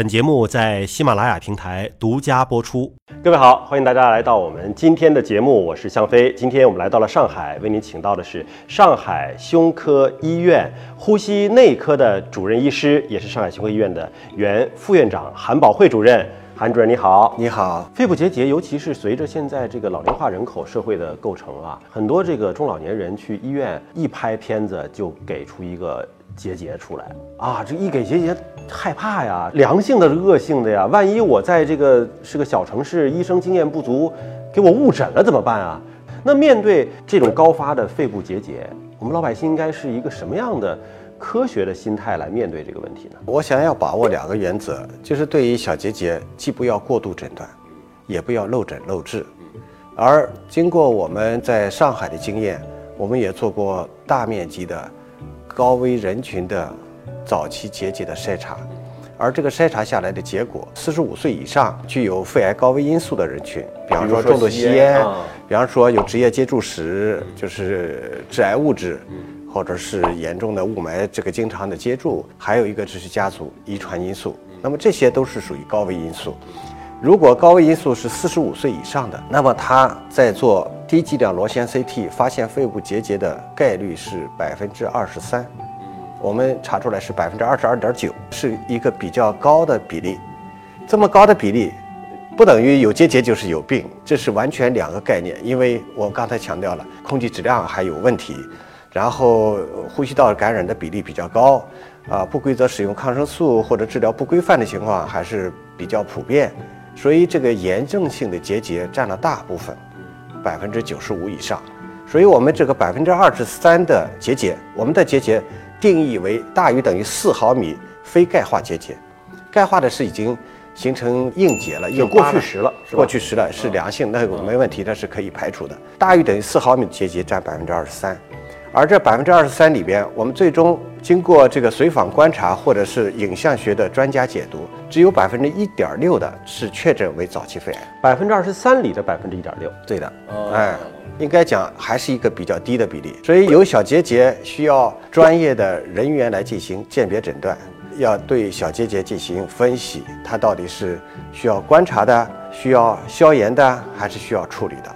本节目在喜马拉雅平台独家播出。各位好，欢迎大家来到我们今天的节目，我是向飞。今天我们来到了上海，为您请到的是上海胸科医院呼吸内科的主任医师，也是上海胸科医院的原副院长韩宝慧主任。韩主任你好，你好。肺部结节，尤其是随着现在这个老龄化人口社会的构成啊，很多这个中老年人去医院一拍片子就给出一个。结节出来啊，这一给结节害怕呀，良性的、恶性的呀，万一我在这个是个小城市，医生经验不足，给我误诊了怎么办啊？那面对这种高发的肺部结节，我们老百姓应该是一个什么样的科学的心态来面对这个问题呢？我想要把握两个原则，就是对于小结节，既不要过度诊断，也不要漏诊漏治。而经过我们在上海的经验，我们也做过大面积的。高危人群的早期结节的筛查，而这个筛查下来的结果，四十五岁以上具有肺癌高危因素的人群，比方说重度吸烟，比方说有职业接触史，就是致癌物质，或者是严重的雾霾，这个经常的接触，还有一个就是家族遗传因素，那么这些都是属于高危因素。如果高危因素是四十五岁以上的，那么他在做低剂量螺旋 CT 发现肺部结节的概率是百分之二十三，我们查出来是百分之二十二点九，是一个比较高的比例。这么高的比例，不等于有结节就是有病，这是完全两个概念。因为我刚才强调了，空气质量还有问题，然后呼吸道感染的比例比较高，啊，不规则使用抗生素或者治疗不规范的情况还是比较普遍。所以这个炎症性的结节占了大部分，百分之九十五以上。所以我们这个百分之二十三的结节，我们的结节定义为大于等于四毫米非钙化结节。钙化的是已经形成硬结了，硬过去时了，过去时了是良性，那个没问题，那是可以排除的。大于等于四毫米的结节占百分之二十三。而这百分之二十三里边，我们最终经过这个随访观察或者是影像学的专家解读，只有百分之一点六的是确诊为早期肺癌。百分之二十三里的百分之一点六，对的，哎，应该讲还是一个比较低的比例。所以有小结节需要专业的人员来进行鉴别诊断，要对小结节进行分析，它到底是需要观察的、需要消炎的，还是需要处理的？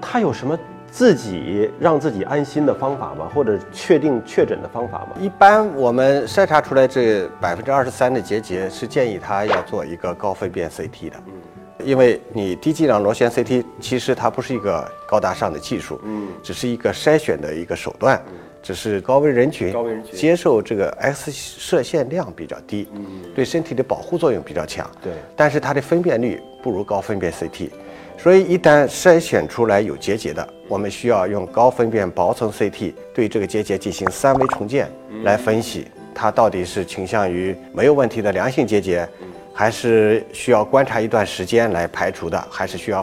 它有什么？自己让自己安心的方法吗？或者确定确诊的方法吗？一般我们筛查出来这百分之二十三的结节，是建议他要做一个高分辨 CT 的。嗯，因为你低剂量螺旋 CT 其实它不是一个高大上的技术，嗯，只是一个筛选的一个手段，只是高危人群，高危人群接受这个 X 射线量比较低，嗯，对身体的保护作用比较强，对，但是它的分辨率不如高分辨 CT。所以，一旦筛选出来有结节的，我们需要用高分辨薄层 CT 对这个结节进行三维重建，来分析它到底是倾向于没有问题的良性结节，还是需要观察一段时间来排除的，还是需要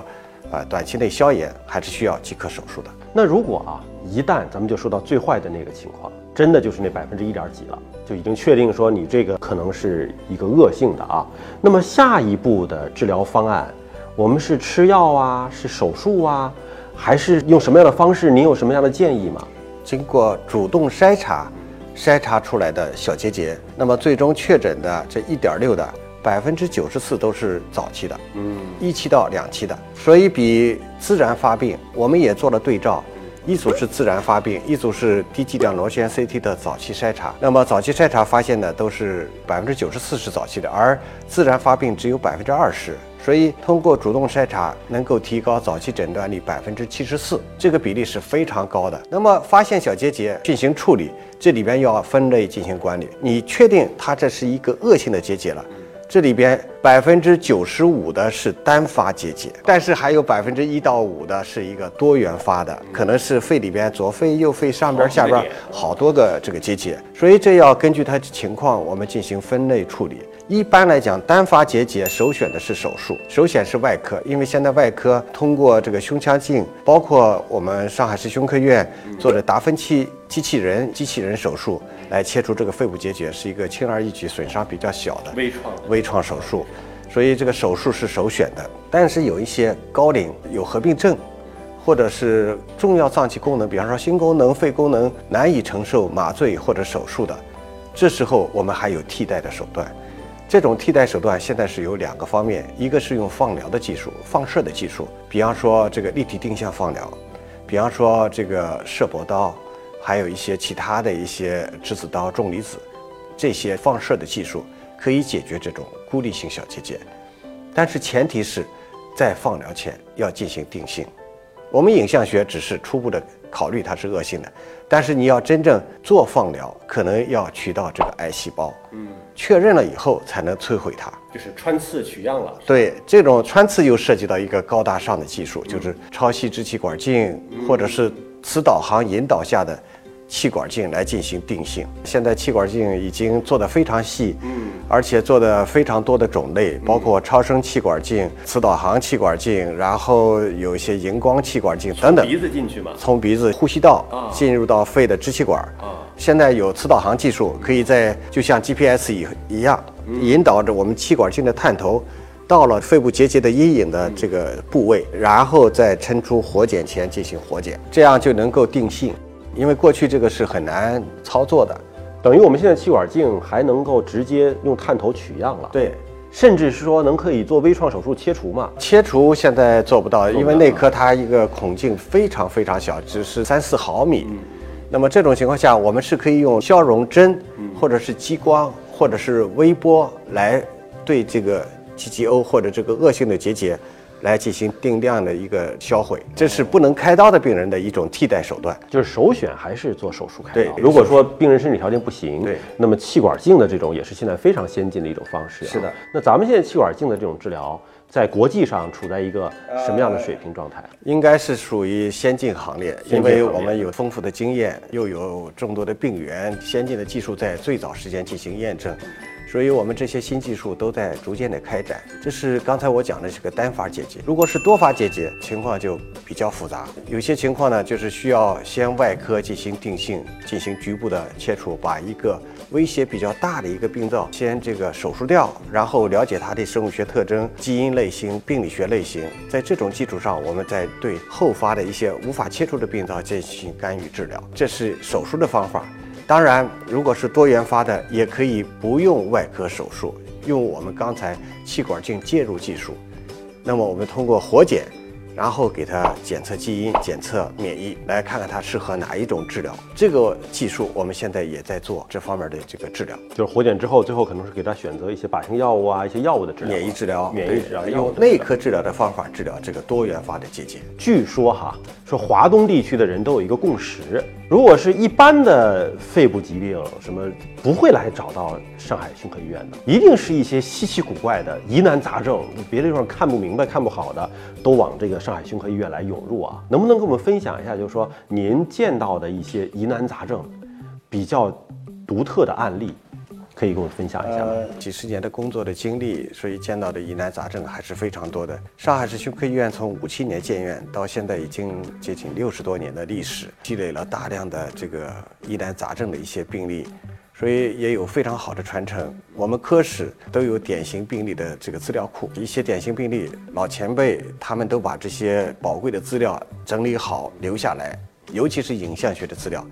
啊短期内消炎，还是需要即刻手术的。那如果啊，一旦咱们就说到最坏的那个情况，真的就是那百分之一点几了，就已经确定说你这个可能是一个恶性的啊，那么下一步的治疗方案。我们是吃药啊，是手术啊，还是用什么样的方式？您有什么样的建议吗？经过主动筛查，筛查出来的小结节，那么最终确诊的这一点六的百分之九十四都是早期的，嗯，一期到两期的，所以比自然发病，我们也做了对照。一组是自然发病，一组是低剂量螺旋 CT 的早期筛查。那么早期筛查发现的都是百分之九十四是早期的，而自然发病只有百分之二十。所以通过主动筛查能够提高早期诊断率百分之七十四，这个比例是非常高的。那么发现小结节进行处理，这里边要分类进行管理。你确定它这是一个恶性的结节了？这里边百分之九十五的是单发结节，但是还有百分之一到五的是一个多元发的，可能是肺里边左肺、右肺上边、下边好多个这个结节，所以这要根据它的情况，我们进行分类处理。一般来讲，单发结节首选的是手术，首选是外科，因为现在外科通过这个胸腔镜，包括我们上海市胸科院做的达芬奇机器人机器人手术。来切除这个肺部结节是一个轻而易举、损伤比较小的微创微创手术，所以这个手术是首选的。但是有一些高龄有合并症，或者是重要脏器功能，比方说心功能、肺功能难以承受麻醉或者手术的，这时候我们还有替代的手段。这种替代手段现在是有两个方面，一个是用放疗的技术、放射的技术，比方说这个立体定向放疗，比方说这个射波刀，还有一些其他的一些质子刀、重离子，这些放射的技术可以解决这种孤立性小结节，但是前提是在放疗前要进行定性。我们影像学只是初步的考虑它是恶性的，但是你要真正做放疗，可能要取到这个癌细胞，嗯，确认了以后才能摧毁它。就是穿刺取样了。对，这种穿刺又涉及到一个高大上的技术，就是超细支气管镜或者是磁导航引导下的。气管镜来进行定性，现在气管镜已经做得非常细，嗯，而且做的非常多的种类，包括超声气管镜、磁导航气管镜，然后有一些荧光气管镜等等。鼻子进去吗？从鼻子呼吸道进入到肺的支气管。啊，现在有磁导航技术，可以在就像 GPS 一一样，引导着我们气管镜的探头到了肺部结节的阴影的这个部位，然后再抻出活检钳进行活检，这样就能够定性。因为过去这个是很难操作的，等于我们现在气管镜还能够直接用探头取样了。对，甚至是说能可以做微创手术切除嘛？切除现在做不到，因为内科它一个孔径非常非常小，只是三四毫米。那么这种情况下，我们是可以用消融针，或者是激光，或者是微波来对这个 GGO 或者这个恶性的结节。来进行定量的一个销毁，这是不能开刀的病人的一种替代手段，就是首选还是做手术开刀。对，如果说病人身体条件不行，对，那么气管镜的这种也是现在非常先进的一种方式。是的，那咱们现在气管镜的这种治疗，在国际上处在一个什么样的水平状态？应该是属于先进行列，因为我们有丰富的经验，又有众多的病源，先进的技术在最早时间进行验证。所以，我们这些新技术都在逐渐的开展。这是刚才我讲的这个单发结节。如果是多发结节，情况就比较复杂。有些情况呢，就是需要先外科进行定性，进行局部的切除，把一个威胁比较大的一个病灶先这个手术掉，然后了解它的生物学特征、基因类型、病理学类型。在这种基础上，我们再对后发的一些无法切除的病灶进行干预治疗。这是手术的方法。当然，如果是多元发的，也可以不用外科手术，用我们刚才气管镜介入技术。那么我们通过活检。然后给它检测基因、检测免疫，来看看它适合哪一种治疗。这个技术我们现在也在做这方面的这个治疗，就是活检之后，最后可能是给他选择一些靶向药物啊，一些药物的治疗，免疫治疗、免疫治疗，用内科治疗的方法治疗这个多元发的结节。据说哈，说华东地区的人都有一个共识，如果是一般的肺部疾病，什么不会来找到上海胸科医院的，一定是一些稀奇古怪的疑难杂症，别的地方看不明白、看不好的，都往这个。上海胸科医院来涌入啊，能不能跟我们分享一下？就是说您见到的一些疑难杂症，比较独特的案例，可以跟我分享一下吗？几十年的工作的经历，所以见到的疑难杂症还是非常多的。上海市胸科医院从五七年建院到现在已经接近六十多年的历史，积累了大量的这个疑难杂症的一些病例。所以也有非常好的传承。我们科室都有典型病例的这个资料库，一些典型病例，老前辈他们都把这些宝贵的资料整理好留下来，尤其是影像学的资料。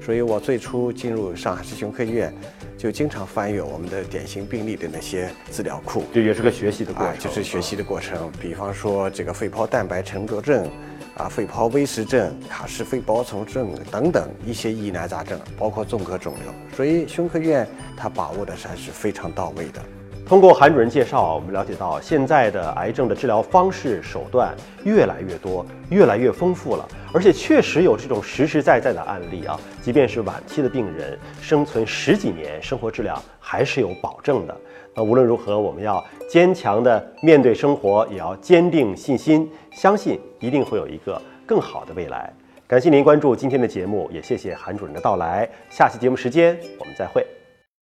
所以我最初进入上海市胸科医院，就经常翻阅我们的典型病例的那些资料库，这也是个学习的过程，就是学习的过程。比方说这个肺泡蛋白沉着症。啊，肺泡微实症、卡氏肺包虫症等等一些疑难杂症，包括纵隔肿瘤，所以胸科院它把握的还是非常到位的。通过韩主任介绍，我们了解到现在的癌症的治疗方式手段越来越多，越来越丰富了，而且确实有这种实实在在的案例啊，即便是晚期的病人，生存十几年，生活质量还是有保证的。那无论如何，我们要坚强的面对生活，也要坚定信心，相信一定会有一个更好的未来。感谢您关注今天的节目，也谢谢韩主任的到来。下期节目时间我们再会。